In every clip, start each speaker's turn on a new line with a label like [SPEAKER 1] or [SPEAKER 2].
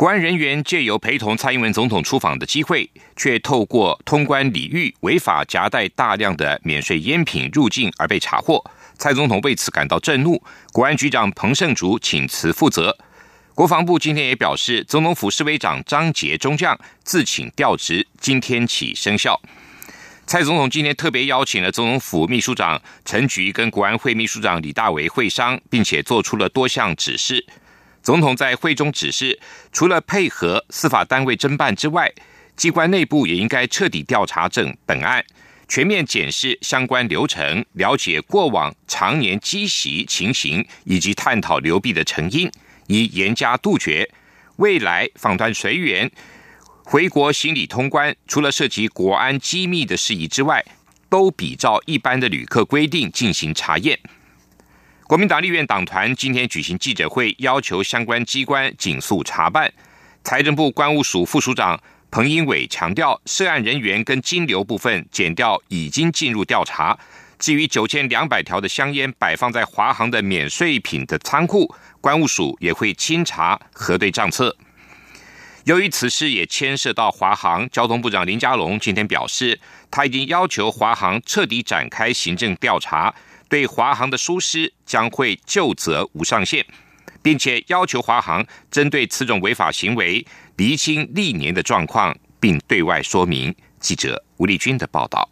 [SPEAKER 1] 国安人员借由陪同蔡英文总统出访的机会，却透过通关礼遇违法夹带大量的免税烟品入境而被查获。蔡总统为此感到震怒，国安局长彭胜竹请辞负责。国防部今天也表示，总统府侍卫长张杰中将自请调职，今天起生效。蔡总统今天特别邀请了总统府秘书长陈菊跟国安会秘书长李大为会商，并且做出了多项指示。总统在会中指示，除了配合司法单位侦办之外，机关内部也应该彻底调查整本案，全面检视相关流程，了解过往常年积习情形，以及探讨流弊的成因，以严加杜绝。未来访团随员回国行李通关，除了涉及国安机密的事宜之外，都比照一般的旅客规定进行查验。国民党立院党团今天举行记者会，要求相关机关紧速查办。财政部关务署副署长彭英伟强调，涉案人员跟金流部分减掉已经进入调查。至于九千两百条的香烟摆放在华航的免税品的仓库，关务署也会清查核对账册。由于此事也牵涉到华航，交通部长林佳龙今天表示，他已经要求华航彻底展开行政调查。对华航的疏失将会就责无上限，并且要求华航针对此种违法行为厘清历年的状况，并对外说明。记者吴丽君的报道。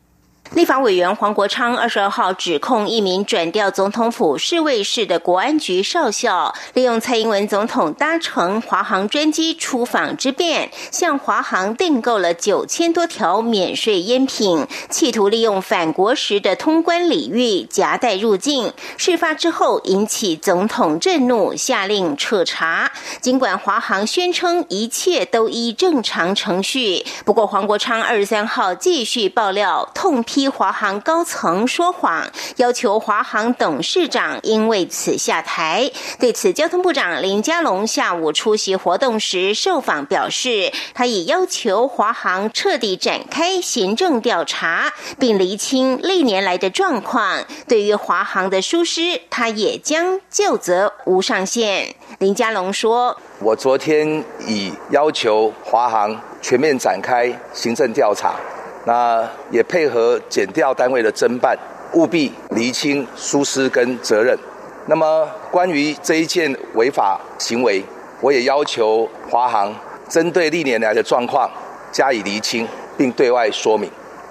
[SPEAKER 2] 立法委员黄国昌二十二号指控一名转调总统府侍卫室的国安局少校，利用蔡英文总统搭乘华航专机出访之便，向华航订购了九千多条免税烟品，企图利用返国时的通关礼遇夹带入境。事发之后引起总统震怒，下令彻查。尽管华航宣称一切都依正常程序，不过黄国昌二十三号继续爆料，痛批。批华航高层说谎，要求华航董事长因为此下台。对此，交通部长林佳龙下午出席活动时受访表示，他已要求华航彻底展开行政调查，并厘清历年来的状况。对于华航的疏失，他也将就责无上限。林佳龙说：“
[SPEAKER 3] 我昨天已要求华航全面展开行政调查。”那也配合检调单位的侦办，务必厘清疏失跟责任。那么关于这一件违法行为，我也要求华航针对历年来的状况加以厘清，并对外说明。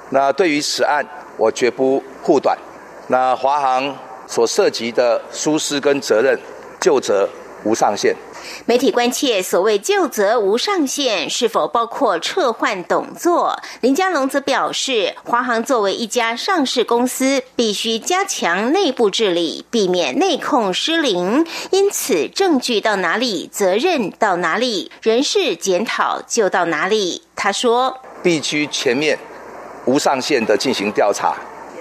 [SPEAKER 3] 那对于此案，我绝不护短。那华航所涉及的疏失跟责任，就责无上限。
[SPEAKER 2] 媒体关切所谓就责无上限是否包括撤换董座？林佳龙则表示，华航作为一家上市公司，必须加强内部治理，避免内控失灵。因此，证据到哪里，责任到哪里，人事检讨就到哪里。他说：“
[SPEAKER 3] 必须全面、无上限的进行调查，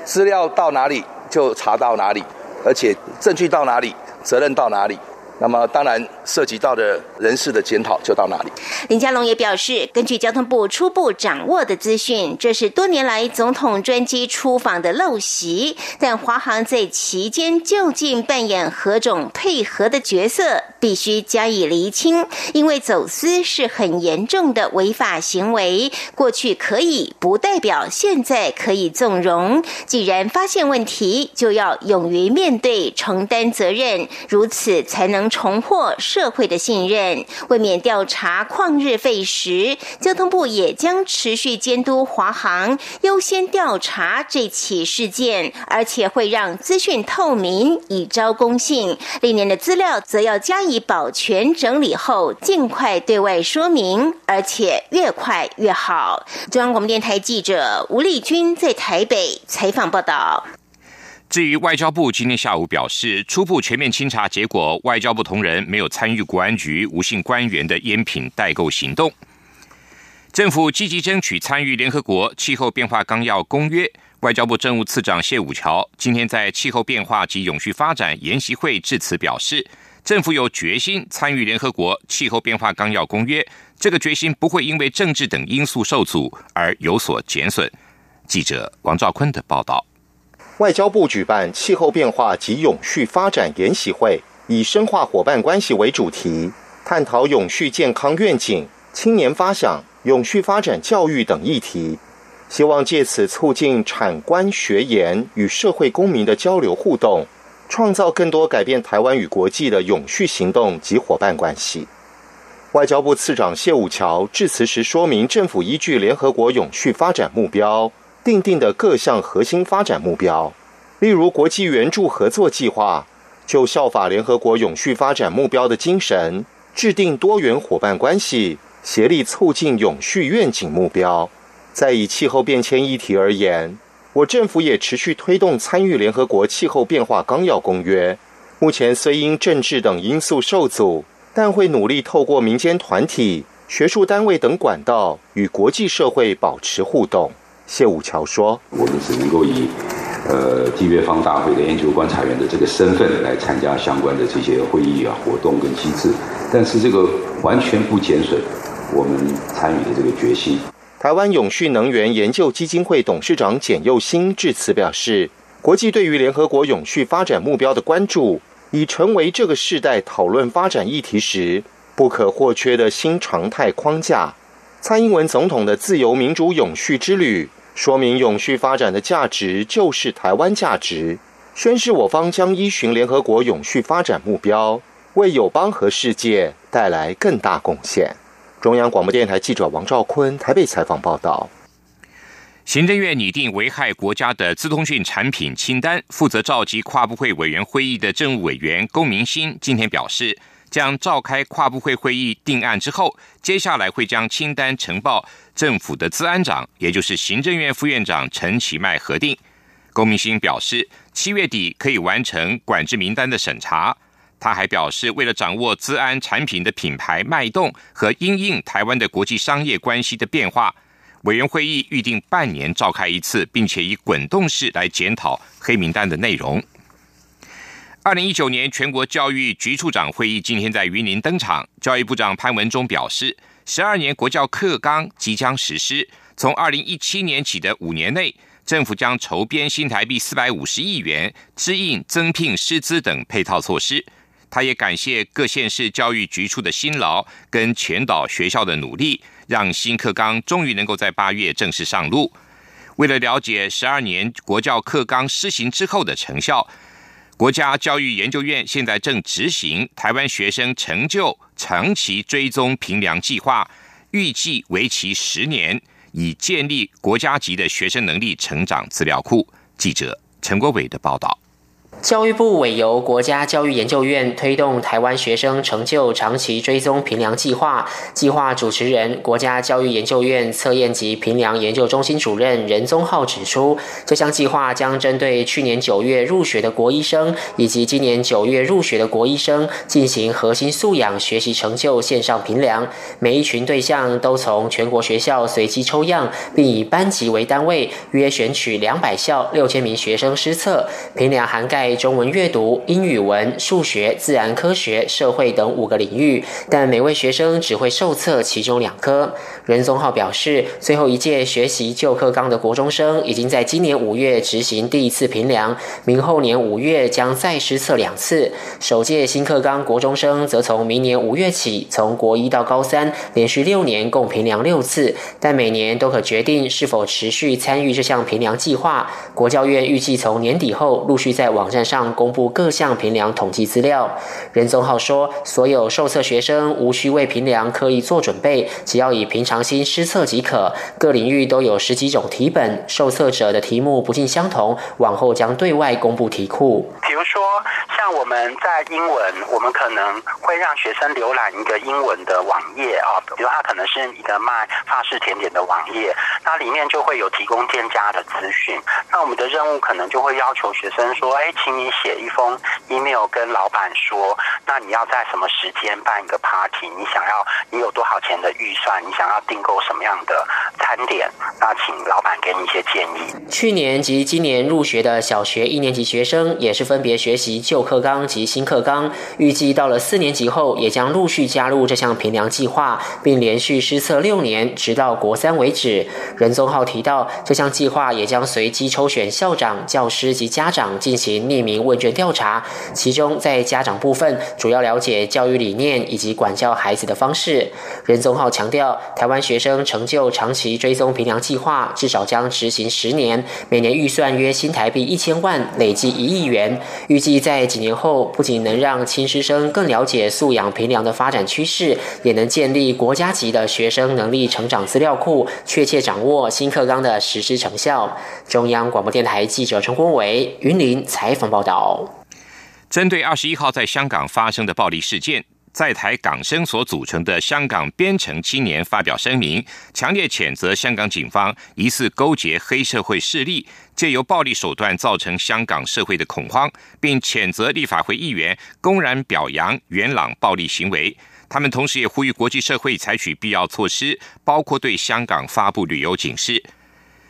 [SPEAKER 3] 资料到哪里就查到哪里，而且证据到哪里，责任到哪里。”那么，当然涉及到的人事的检讨就到哪里。
[SPEAKER 2] 林佳龙也表示，根据交通部初步掌握的资讯，这是多年来总统专机出访的陋习。但华航在期间究竟扮演何种配合的角色，必须加以厘清。因为走私是很严重的违法行为，过去可以，不代表现在可以纵容。既然发现问题，就要勇于面对，承担责任，如此才能。重获社会的信任，为免调查旷日费时，交通部也将持续监督华航，优先调查这起事件，而且会让资讯透明，以招公信。历年的资料则要加以保全整理后，尽快对外说明，而且越快越好。中央广播电台记者吴丽君在台北采访报道。
[SPEAKER 1] 至于外交部今天下午表示，初步全面清查结果，外交部同仁没有参与国安局无姓官员的烟品代购行动。政府积极争取参与联合国气候变化纲要公约，外交部政务次长谢武桥今天在气候变化及永续发展研习会致辞表示，政府有决心参与联合国气候变化纲要公约，这个决心不会因为政治等因素受阻而有所减损。记者王兆坤的报道。
[SPEAKER 4] 外交部举办气候变化及永续发展研习会，以深化伙伴关系为主题，探讨永续健康愿景、青年发想、永续发展教育等议题。希望借此促进产官学研与社会公民的交流互动，创造更多改变台湾与国际的永续行动及伙伴关系。外交部次长谢武桥致辞时说明，政府依据联合国永续发展目标定定的各项核心发展目标，例如国际援助合作计划，就效法联合国永续发展目标的精神，制定多元伙伴关系，协力促进永续愿景目标。在以气候变迁议题而言，我政府也持续推动参与联合国气候变化纲要公约。目前虽因政治等因素受阻，但会努力透过民间团体、学术单位等管道与国际社会保持互动。谢武桥说：“我们只能够以呃缔约方大会的研究观察员的这个身份来参加相关的这些会议啊、活动跟机制，但是这个完全不减损我们参与的这个决心。”台湾永续能源研究基金会董事长简佑新致辞表示，国际对于联合国永续发展目标的关注，已成为这个世代讨论发展议题时不可或缺的新常态框架。蔡英文总统的自由民主永续之旅，说明永续发展的价值就是台湾价值，宣示我方将依循联合国永续发展目标，为友邦和世界带来更大贡献。中央广播电台记者王兆坤台北采访报道：
[SPEAKER 1] 行政院拟定危害国家的资通讯产品清单，负责召集跨部会委员会议的政务委员龚明鑫今天表示，将召开跨部会会议定案之后，接下来会将清单呈报政府的资安长，也就是行政院副院长陈其迈核定。龚明星表示，七月底可以完成管制名单的审查。他还表示，为了掌握资安产品的品牌脉动和因应台湾的国际商业关系的变化，委员会议预定半年召开一次，并且以滚动式来检讨黑名单的内容。二零一九年全国教育局处长会议今天在云林登场，教育部长潘文忠表示，十二年国教课纲即将实施，从二零一七年起的五年内。政府将筹编新台币四百五十亿元，支应增聘师资等配套措施。他也感谢各县市教育局处的辛劳跟全岛学校的努力，让新课纲终于能够在八月正式上路。为了了解十二年国教课纲施行之后的成效，国家教育研究院现在正执行台湾学生成就长期追踪评量计划，预计为期十年。以建立国家级的学生能力成长资料库。记者陈国伟的报道。
[SPEAKER 5] 教育部委由国家教育研究院推动台湾学生成就长期追踪评量计划，计划主持人国家教育研究院测验及评量研究中心主任任宗浩指出，这项计划将针对去年九月入学的国医生以及今年九月入学的国医生进行核心素养学习成就线上评量，每一群对象都从全国学校随机抽样，并以班级为单位，约选取两百校六千名学生施测评量，涵盖。中文阅读、英语文、数学、自然科学、社会等五个领域，但每位学生只会受测其中两科。任宗浩表示，最后一届学习旧课纲的国中生已经在今年五月执行第一次评量，明后年五月将再施测两次。首届新课纲国中生则从明年五月起，从国一到高三连续六年共评量六次，但每年都可决定是否持续参与这项评量计划。国教院预计从年底后陆续在网站。上公布各项评量统计资料。任宗浩说，所有受测学生无需为评量刻意做准备，只要以平常心施测即可。各领域都有十几种题本，受测者的题目不尽相同，往后将对外公布题库。比如说，像我们在英文，我们可能会让学生浏览一个英文的网页啊，比如它可能是一个卖法式甜点的网页，那里面就会有提供店家的资讯。那我们的任务可能就会要求学生说，哎。请你写一封 email 跟老板说，
[SPEAKER 6] 那你要在什么时间办一个 party？你想要你有多少钱的预算？你想要订购什么样的餐点？那请老板给你一些建议。
[SPEAKER 5] 去年及今年入学的小学一年级学生也是分别学习旧课纲及新课纲，预计到了四年级后也将陆续加入这项评量计划，并连续施测六年，直到国三为止。任宗浩提到，这项计划也将随机抽选校长、教师及家长进行匿名问卷调查，其中在家长部分。主要了解教育理念以及管教孩子的方式。任宗浩强调，台湾学生成就长期追踪评量计划至少将执行十年，每年预算约新台币一千万，累计一亿元。预计在几年后，不仅能让亲师生更了解素养评量的发展趋势，也能建立国家级的学生能力成长资料库，确切掌握新课纲的实施成效。中央广播电台记者陈国伟云林采访报道。
[SPEAKER 1] 针对二十一号在香港发生的暴力事件，在台港生所组成的香港边城青年发表声明，强烈谴责香港警方疑似勾结黑社会势力，借由暴力手段造成香港社会的恐慌，并谴责立法会议员公然表扬元朗暴力行为。他们同时也呼吁国际社会采取必要措施，包括对香港发布旅游警示。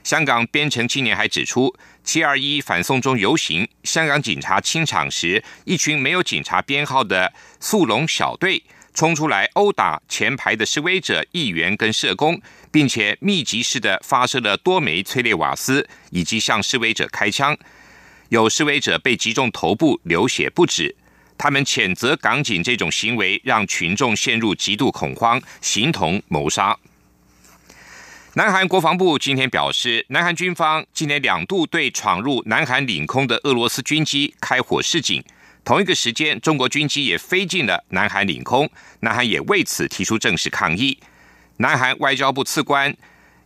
[SPEAKER 1] 香港边城青年还指出。七二一反送中游行，香港警察清场时，一群没有警察编号的速龙小队冲出来殴打前排的示威者、议员跟社工，并且密集式的发射了多枚催泪瓦斯，以及向示威者开枪，有示威者被击中头部，流血不止。他们谴责港警这种行为，让群众陷入极度恐慌，形同谋杀。南韩国防部今天表示，南韩军方今年两度对闯入南韩领空的俄罗斯军机开火示警。同一个时间，中国军机也飞进了南韩领空，南韩也为此提出正式抗议。南韩外交部次官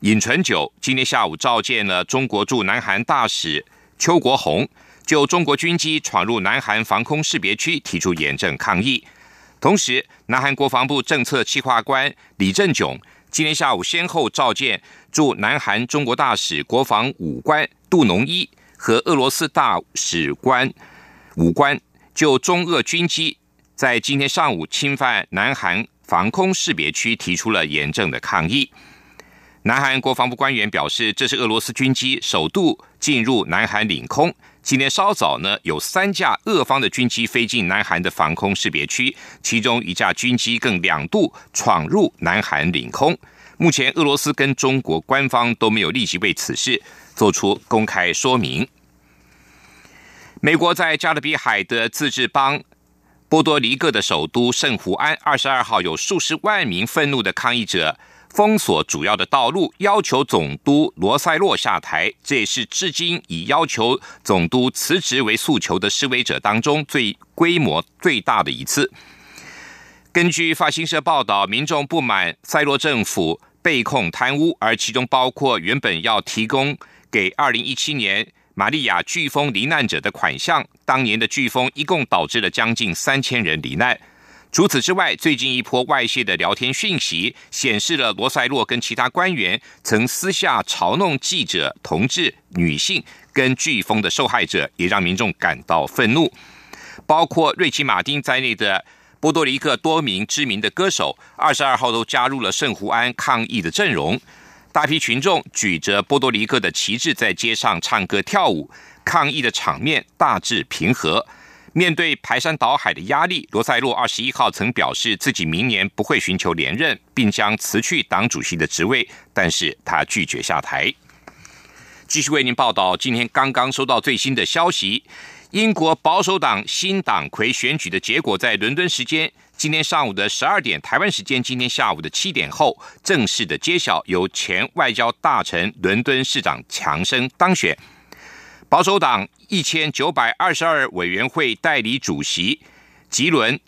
[SPEAKER 1] 尹纯九今天下午召见了中国驻南韩大使邱国宏，就中国军机闯入南韩防空识别区提出严正抗议。同时，南韩国防部政策企划官李正炯。今天下午，先后召见驻南韩中国大使国防武官杜农一和俄罗斯大使官武官，就中俄军机在今天上午侵犯南韩防空识别区提出了严正的抗议。南韩国防部官员表示，这是俄罗斯军机首度进入南韩领空。今天稍早呢，有三架俄方的军机飞进南韩的防空识别区，其中一架军机更两度闯入南韩领空。目前，俄罗斯跟中国官方都没有立即为此事做出公开说明。美国在加勒比海的自治邦波多黎各的首都圣胡安，二十二号有数十万名愤怒的抗议者。封锁主要的道路，要求总督罗塞洛下台。这也是至今以要求总督辞职为诉求的示威者当中最规模最大的一次。根据法新社报道，民众不满塞洛政府被控贪污，而其中包括原本要提供给二零一七年玛利亚飓风罹难者的款项。当年的飓风一共导致了将近三千人罹难。除此之外，最近一波外泄的聊天讯息显示了罗塞洛跟其他官员曾私下嘲弄记者、同志、女性跟飓风的受害者，也让民众感到愤怒。包括瑞奇·马丁在内的波多黎各多名知名的歌手，二十二号都加入了圣胡安抗议的阵容。大批群众举着波多黎各的旗帜在街上唱歌跳舞，抗议的场面大致平和。面对排山倒海的压力，罗塞洛二十一号曾表示自己明年不会寻求连任，并将辞去党主席的职位，但是他拒绝下台。继续为您报道，今天刚刚收到最新的消息，英国保守党新党魁选举的结果在伦敦时间今天上午的十二点，台湾时间今天下午的七点后正式的揭晓，由前外交大臣、伦敦市长强生当选。保守党一千九百二十二委员会代理主席吉伦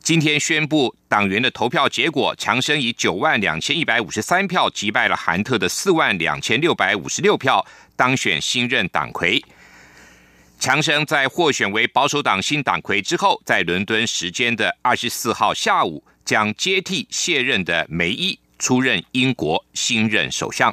[SPEAKER 1] 今天宣布党员的投票结果，强生以九万两千一百五十三票击败了韩特的四万两千六百五十六票，当选新任党魁。强生在获选为保守党新党魁之后，在伦敦时间的二十四号下午，将接替卸任的梅伊出任英国新任首相。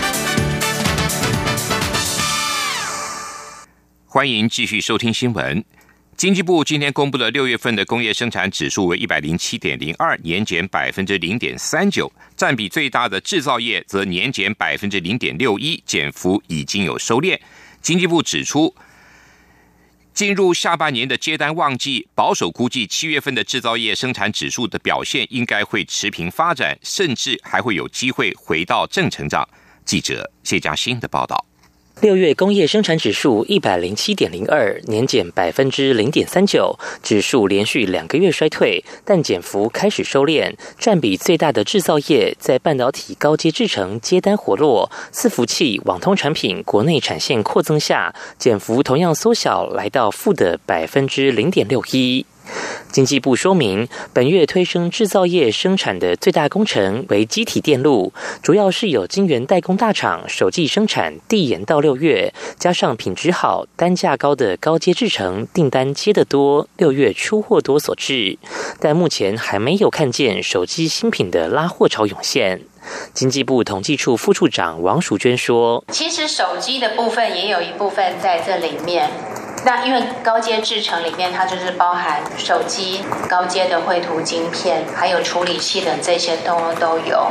[SPEAKER 1] 欢迎继续收听新闻。经济部今天公布了六月份的工业生产指数为一百零七点零二，年减百分之零点三九，占比最大的制造业则年减百分之零点六一，减幅已经有收敛。经济部指出，进入下半年的接单旺季，保守估计七月份的制造业生产指数的表现应该会持平发展，甚至还会有机会回到正成长。记者谢佳欣的报道。
[SPEAKER 7] 六月工业生产指数一百零七点零二，年减百分之零点三九，指数连续两个月衰退，但减幅开始收敛。占比最大的制造业在半导体高阶制程接单活络，伺服器、网通产品国内产线扩增下，减幅同样缩小，来到负的百分之零点六一。经济部说明，本月推升制造业生产的最大工程为机体电路，主要是有晶圆代工大厂首季生产递延到六月，加上品质好、单价高的高阶制程订单接得多，六月出货多所致。但目前还没有看见手机新品的拉货潮涌现。经济部统计处副处长王淑娟说：“
[SPEAKER 8] 其实手机的部分也有一部分在这里面。”那因为高阶制程里面，它就是包含手机高阶的绘图晶片，还有处理器等这些都都有，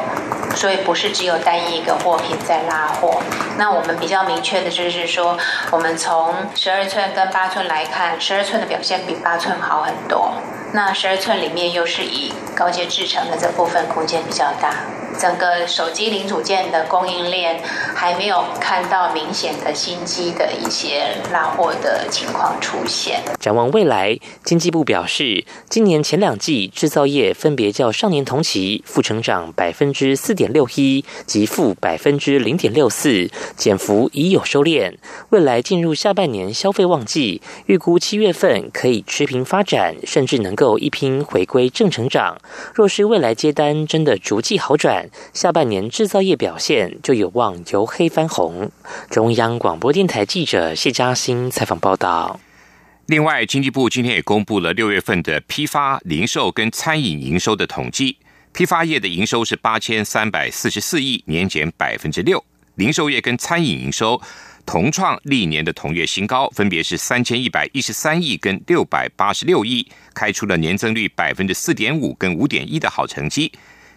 [SPEAKER 8] 所以不是只有单一一个货品在拉货。那我们比较明确的就是说，我们从十二寸跟八寸来看，十二寸的表现比八寸好很多。那十二寸里面又是以高阶制程的这部分空间比较大。整个手机零组件的供应链还没有看到明显的新机的一些拉货的情况出现。
[SPEAKER 7] 展望未来，经济部表示，今年前两季制造业分别较上年同期负成长百分之四点六一及负百分之零点六四，减幅已有收敛。未来进入下半年消费旺季，预估七月份可以持平发展，甚至能够一拼回归正成长。若是未来接单真的逐季好转，下半年制造业表现就有望由黑翻红。中央广播电台记者谢嘉欣采访报道。
[SPEAKER 1] 另外，经济部今天也公布了六月份的批发、零售跟餐饮营收的统计。批发业的营收是八千三百四十四亿，年减百分之六；零售业跟餐饮营收同创历年的同月新高，分别是三千一百一十三亿跟六百八十六亿，开出了年增率百分之四点五跟五点一的好成绩。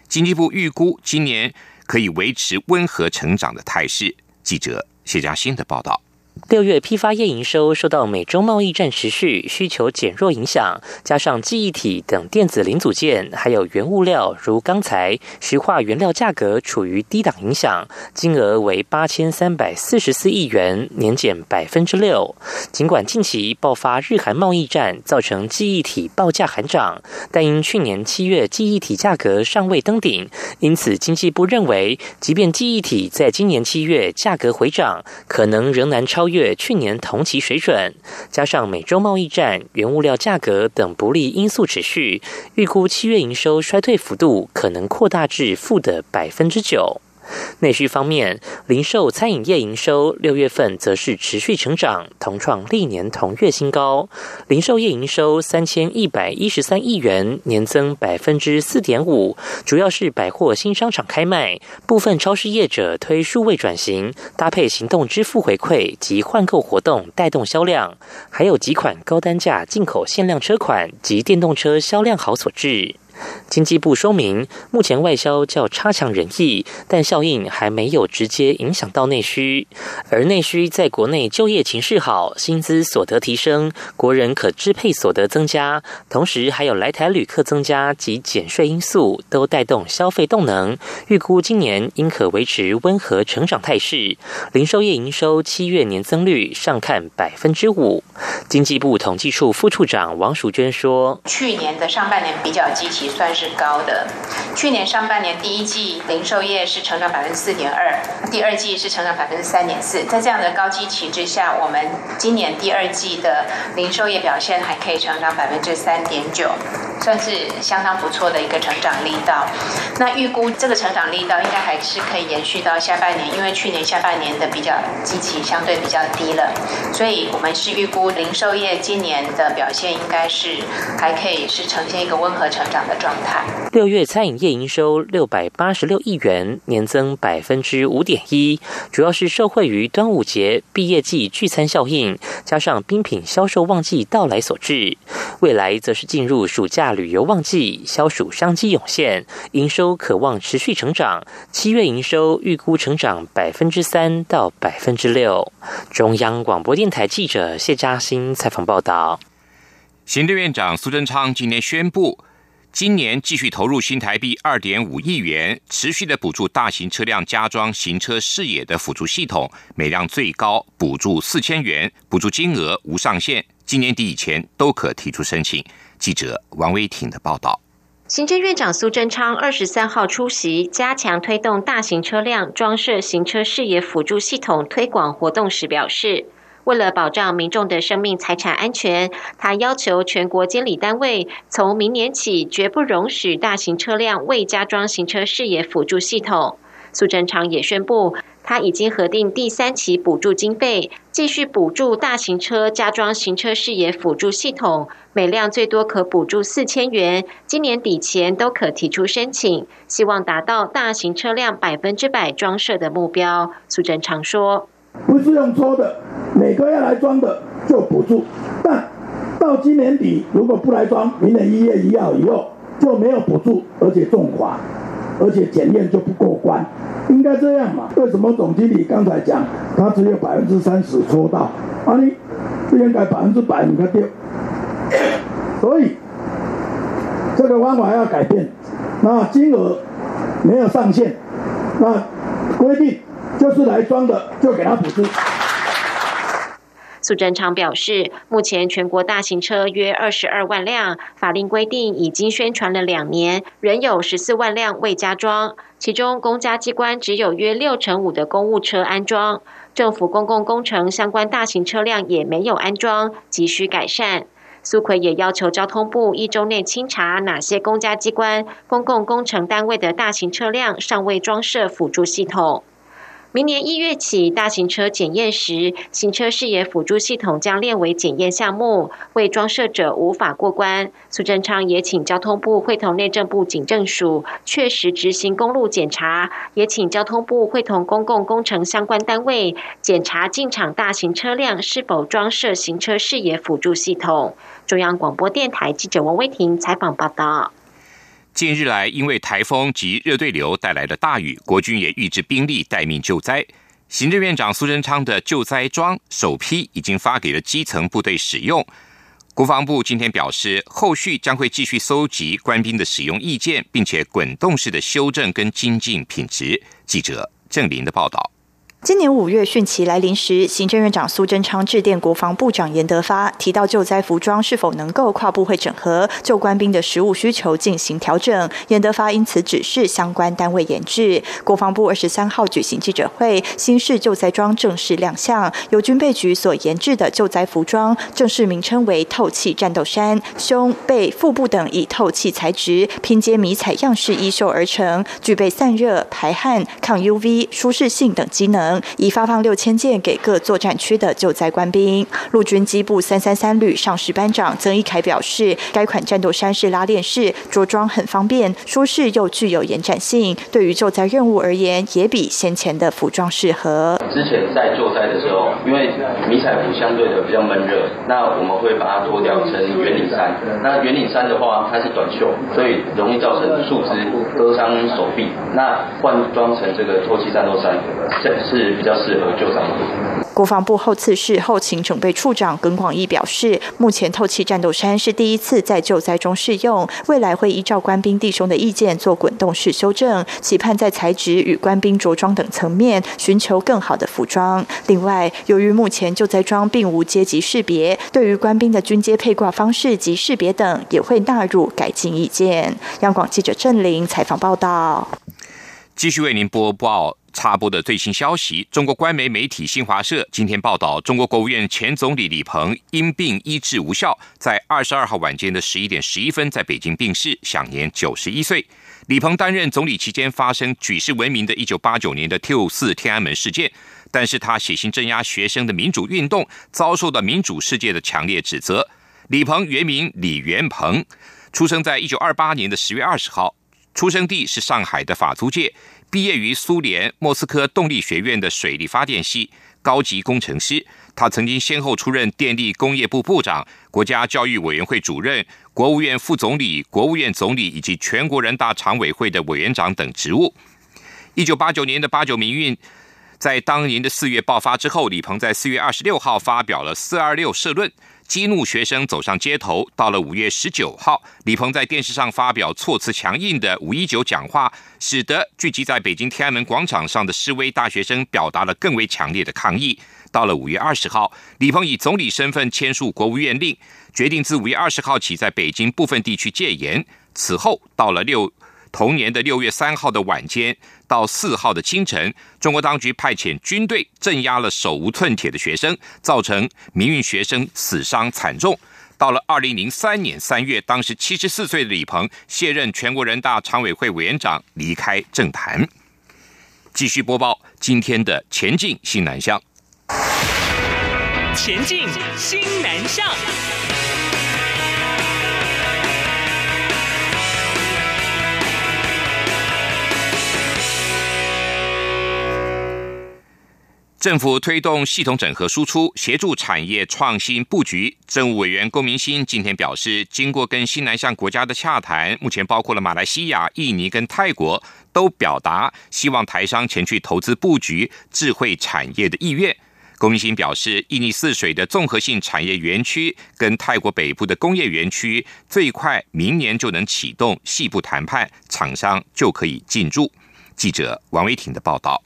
[SPEAKER 1] 经济部预估今年可以维持温和成长的态势。记者谢佳欣的报道。
[SPEAKER 7] 六月批发业营收受到美中贸易战持续、需求减弱影响，加上记忆体等电子零组件，还有原物料如钢材、石化原料价格处于低档影响，金额为八千三百四十四亿元，年减百分之六。尽管近期爆发日韩贸易战，造成记忆体报价喊涨，但因去年七月记忆体价格尚未登顶，因此经济部认为，即便记忆体在今年七月价格回涨，可能仍难超。超越去年同期水准，加上美洲贸易战、原物料价格等不利因素持续，预估七月营收衰退幅度可能扩大至负的百分之九。内需方面，零售餐饮业营收六月份则是持续成长，同创历年同月新高。零售业营收三千一百一十三亿元，年增百分之四点五，主要是百货新商场开卖，部分超市业者推数位转型，搭配行动支付回馈及换购活动带动销量，还有几款高单价进口限量车款及电动车销量好所致。经济部说明，目前外销较差强人意，但效应还没有直接影响到内需。而内需在国内就业情势好，薪资所得提升，国人可支配所得增加，同时还有来台旅客增加及减税因素，都带动消费动能。预估今年应可维持温和成长态势。零售业营收七月年增率上看百分之五。经济部统计处副处长王淑娟说：“
[SPEAKER 8] 去年的上半年比较积极。”算是高的。去年上半年第一季零售业是成长百分之四点二，第二季是成长百分之三点四。在这样的高基期之下，我们今年第二季的零售业表现还可以成长百分之三点九。算是相当不错的一个成长力道。那预估这个成长力道应该还是可以延续到下半年，因为去年下半年的比较基期相对比较低了，所以我们是预估零售业今年的表现应该是还可以是呈现一个温和成长的状态。
[SPEAKER 7] 六月餐饮业营收六百八十六亿元，年增百分之五点一，主要是受惠于端午节、毕业季聚餐效应，加上冰品销售旺季到来所致。未来则是进入暑假旅游旺季，消暑商机涌现，营收可望持续成长。七月营收预估成长百分之三到百分之六。中央广播电台记者谢嘉欣采访报道。
[SPEAKER 1] 行政院长苏贞昌今天宣布。今年继续投入新台币二点五亿元，持续的补助大型车辆加装行车视野的辅助系统，每辆最高补助四千元，补助金额无上限，今年底以前都可提出申请。记者王威婷的报道。
[SPEAKER 9] 行政院长苏贞昌二十三号出席加强推动大型车辆装设行车视野辅助系统推广活动时表示。为了保障民众的生命财产安全，他要求全国监理单位从明年起绝不容许大型车辆未加装行车视野辅助系统。苏贞昌也宣布，他已经核定第三期补助经费，继续补助大型车加装行车视野辅助系统，每辆最多可补助四千元，今年底前都可提出申请，希望达到大型车辆百分之百装设的目标。苏贞昌说。
[SPEAKER 10] 不是用抽的，每个月来装的就补助，但到今年底如果不来装，明年一月一号以后就没有补助，而且重罚，而且检验就不过关，应该这样嘛？为什么总经理刚才讲他只有百分之三十抽到，啊你不应该百分之百你看丢？所以这个方法要改变，那金额没有上限，那规定。就是来装的，就给他补助。
[SPEAKER 9] 苏贞昌表示，目前全国大型车约二十二万辆，法令规定已经宣传了两年，仍有十四万辆未加装，其中公家机关只有约六成五的公务车安装，政府公共工程相关大型车辆也没有安装，急需改善。苏奎也要求交通部一周内清查哪些公家机关、公共工程单位的大型车辆尚未装设辅助系统。明年一月起，大型车检验时，行车视野辅助系统将列为检验项目，未装设者无法过关。苏贞昌也请交通部会同内政部警政署确实执行公路检查，也请交通部会同公共工程相关单位检查进场大型车辆是否装设行车视野辅助系统。中央广播电台记者王威婷采访报道。
[SPEAKER 1] 近日来，因为台风及热对流带来的大雨，国军也预置兵力待命救灾。行政院长苏贞昌的救灾装首批已经发给了基层部队使用。国防部今天表示，后续将会继续搜集官兵的使用意见，并且滚动式的修正跟精进品质。记者郑林的报道。
[SPEAKER 11] 今年五月汛期来临时，行政院长苏贞昌致电国防部长严德发，提到救灾服装是否能够跨部会整合，就官兵的食物需求进行调整。严德发因此指示相关单位研制。国防部二十三号举行记者会，新式救灾装正式亮相。由军备局所研制的救灾服装，正式名称为透气战斗衫，胸、背、腹部等以透气材质拼接迷彩样式衣袖而成，具备散热、排汗、抗 UV、舒适性等机能。已发放六千件给各作战区的救灾官兵。陆军机部三三三旅上士班长曾一凯表示，该款战斗衫是拉链式，着装很方便、舒适又具有延展性，对于救灾任务而言，也比先前的服装适合。
[SPEAKER 12] 之前在救灾的时候，因为迷彩服相对的比较闷热，那我们会把它脱掉成圆领衫。那圆领衫的话，它是短袖，所以容易造成树枝割伤手臂。那换装成这个透气战斗衫，这是。比较适合救伤。
[SPEAKER 11] 国防部后次室后勤准备处长耿广义表示，目前透气战斗衫是第一次在救灾中试用，未来会依照官兵弟兄的意见做滚动式修正，期盼在材质与官兵着装等层面寻求更好的服装。另外，由于目前救灾装并无阶级识别，对于官兵的军阶配挂方式及识别等，也会纳入改进意见。央广记者郑玲采访报道。
[SPEAKER 1] 继续为您播报。插播的最新消息，中国官媒媒体新华社今天报道，中国国务院前总理李鹏因病医治无效，在二十二号晚间的十一点十一分在北京病逝，享年九十一岁。李鹏担任总理期间发生举世闻名的一九八九年的六四天安门事件，但是他血腥镇压学生的民主运动，遭受到民主世界的强烈指责。李鹏原名李元鹏，出生在一九二八年的十月二十号，出生地是上海的法租界。毕业于苏联莫斯科动力学院的水利发电系，高级工程师。他曾经先后出任电力工业部部长、国家教育委员会主任、国务院副总理、国务院总理以及全国人大常委会的委员长等职务。一九八九年的八九民运在当年的四月爆发之后，李鹏在四月二十六号发表了“四二六”社论。激怒学生走上街头。到了五月十九号，李鹏在电视上发表措辞强硬的“五一九”讲话，使得聚集在北京天安门广场上的示威大学生表达了更为强烈的抗议。到了五月二十号，李鹏以总理身份签署国务院令，决定自五月二十号起在北京部分地区戒严。此后，到了六。同年的六月三号的晚间到四号的清晨，中国当局派遣军队镇压了手无寸铁的学生，造成民运学生死伤惨重。到了二零零三年三月，当时七十四岁的李鹏卸任全国人大常委会委员长，离开政坛。继续播报今天的前进新南向。前进新南向。政府推动系统整合输出，协助产业创新布局。政务委员龚明鑫今天表示，经过跟新南向国家的洽谈，目前包括了马来西亚、印尼跟泰国，都表达希望台商前去投资布局智慧产业的意愿。龚明鑫表示，印尼泗水的综合性产业园区跟泰国北部的工业园区，最快明年就能启动细部谈判，厂商就可以进驻。记者王维婷的报道。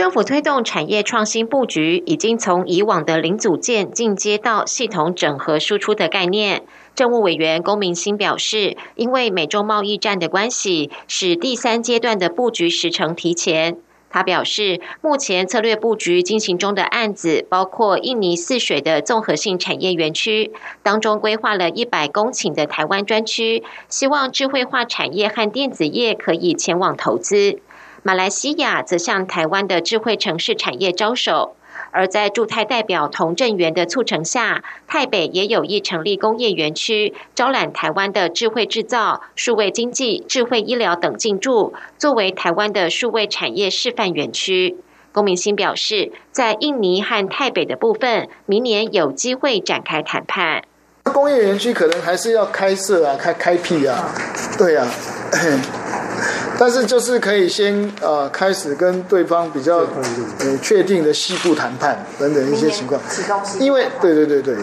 [SPEAKER 9] 政府推动产业创新布局，已经从以往的零组件进阶到系统整合输出的概念。政务委员龚明鑫表示，因为美中贸易战的关系，使第三阶段的布局时程提前。他表示，目前策略布局进行中的案子，包括印尼泗水的综合性产业园区，当中规划了一百公顷的台湾专区，希望智慧化产业和电子业可以前往投资。马来西亚则向台湾的智慧城市产业招手，而在驻泰代表童振源的促成下，台北也有意成立工业园区，招揽台湾的智慧制造、数位经济、智慧医疗等进驻，作为台湾的数位产业示范园区。龚明星表示，在印尼和台北的部分，明年有机会展开谈判。
[SPEAKER 13] 工业园区可能还是要开设啊，开开辟啊，对啊。但是就是可以先呃开始跟对方比较呃确定的西部谈判等等一些情况，因为对对对对。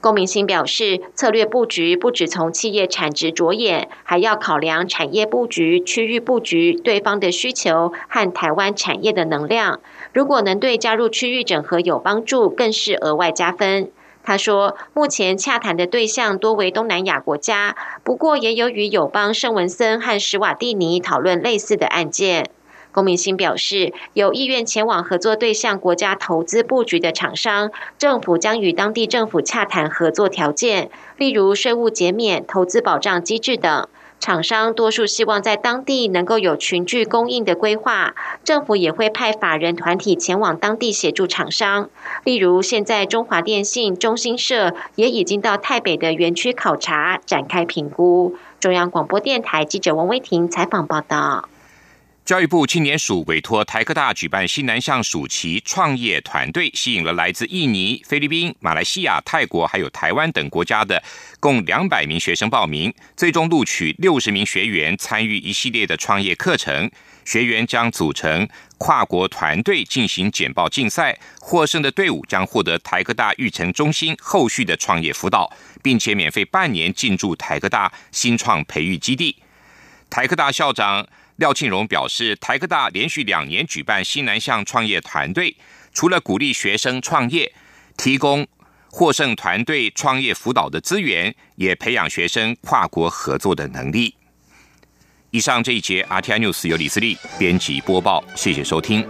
[SPEAKER 9] 龚明鑫表示，策略布局不只从企业产值着眼，还要考量产业布局、区域布局、对方的需求和台湾产业的能量。如果能对加入区域整合有帮助，更是额外加分。他说，目前洽谈的对象多为东南亚国家，不过也有与友邦圣文森和史瓦蒂尼讨论类似的案件。龚明鑫表示，有意愿前往合作对象国家投资布局的厂商，政府将与当地政府洽谈合作条件，例如税务减免、投资保障机制等。厂商多数希望在当地能够有群聚供应的规划，政府也会派法人团体前往当地协助厂商。例如，现在中华电信、中兴社也已经到台北的园区考察，展开评估。中央广播电台记者王威婷采访报道。
[SPEAKER 1] 教育部青年署委托台科大举办新南向暑期创业团队，吸引了来自印尼、菲律宾、马来西亚、泰国还有台湾等国家的共两百名学生报名，最终录取六十名学员参与一系列的创业课程。学员将组成跨国团队进行简报竞赛，获胜的队伍将获得台科大育成中心后续的创业辅导，并且免费半年进驻台科大新创培育基地。台科大校长。廖庆荣表示，台科大连续两年举办新南向创业团队，除了鼓励学生创业，提供获胜团队创业辅导的资源，也培养学生跨国合作的能力。以上这一节 RTI News 由李思利编辑播报，谢谢收听。